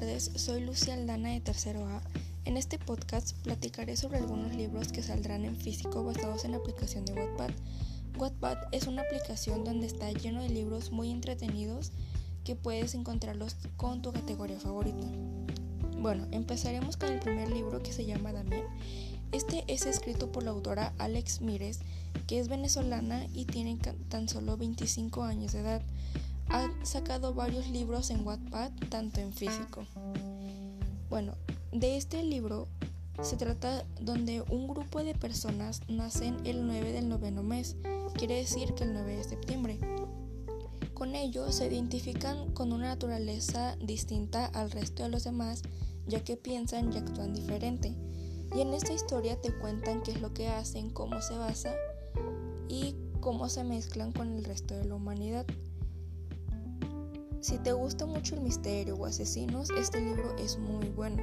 tardes, soy Lucia Aldana de Tercero A. En este podcast platicaré sobre algunos libros que saldrán en físico basados en la aplicación de Wattpad. Wattpad es una aplicación donde está lleno de libros muy entretenidos que puedes encontrarlos con tu categoría favorita. Bueno, empezaremos con el primer libro que se llama Damián. Este es escrito por la autora Alex Mires, que es venezolana y tiene tan solo 25 años de edad ha sacado varios libros en Wattpad, tanto en físico. Bueno, de este libro se trata donde un grupo de personas nacen el 9 del noveno mes, quiere decir que el 9 de septiembre. Con ello se identifican con una naturaleza distinta al resto de los demás, ya que piensan y actúan diferente. Y en esta historia te cuentan qué es lo que hacen, cómo se basa y cómo se mezclan con el resto de la humanidad. Si te gusta mucho el misterio o asesinos, este libro es muy bueno,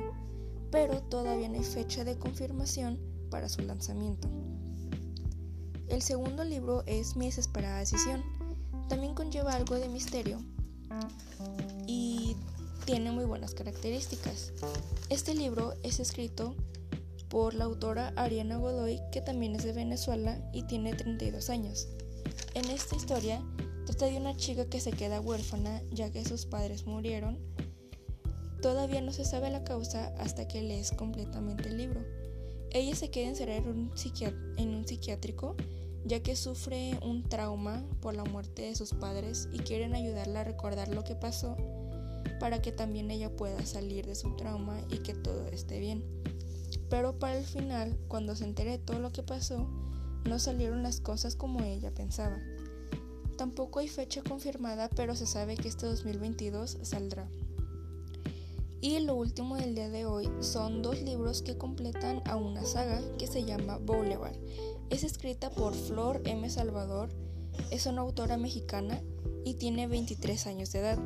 pero todavía no hay fecha de confirmación para su lanzamiento. El segundo libro es Mi desesperada decisión. También conlleva algo de misterio y tiene muy buenas características. Este libro es escrito por la autora Ariana Godoy, que también es de Venezuela y tiene 32 años. En esta historia Trata de una chica que se queda huérfana ya que sus padres murieron. Todavía no se sabe la causa hasta que lees completamente el libro. Ella se queda encerrada en un, en un psiquiátrico ya que sufre un trauma por la muerte de sus padres y quieren ayudarla a recordar lo que pasó para que también ella pueda salir de su trauma y que todo esté bien. Pero para el final, cuando se entere de todo lo que pasó, no salieron las cosas como ella pensaba. Tampoco hay fecha confirmada, pero se sabe que este 2022 saldrá. Y lo último del día de hoy son dos libros que completan a una saga que se llama Boulevard. Es escrita por Flor M. Salvador, es una autora mexicana y tiene 23 años de edad.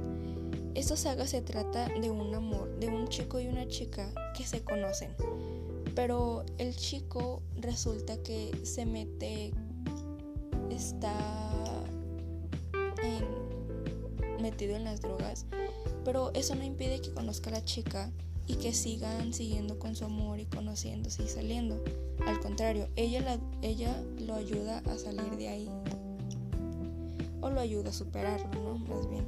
Esta saga se trata de un amor, de un chico y una chica que se conocen, pero el chico resulta que se mete, está metido en las drogas, pero eso no impide que conozca a la chica y que sigan siguiendo con su amor y conociéndose y saliendo. Al contrario, ella, ella lo ayuda a salir de ahí. O lo ayuda a superarlo, ¿no? Más bien.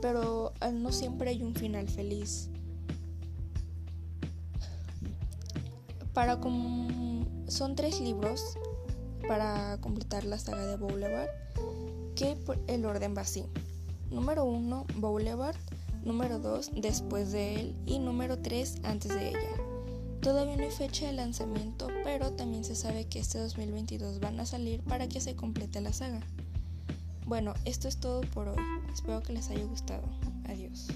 Pero no siempre hay un final feliz. Para son tres libros para completar la saga de Boulevard que el orden va así. Número 1, Boulevard. Número 2, después de él. Y número 3, antes de ella. Todavía no hay fecha de lanzamiento, pero también se sabe que este 2022 van a salir para que se complete la saga. Bueno, esto es todo por hoy. Espero que les haya gustado. Adiós.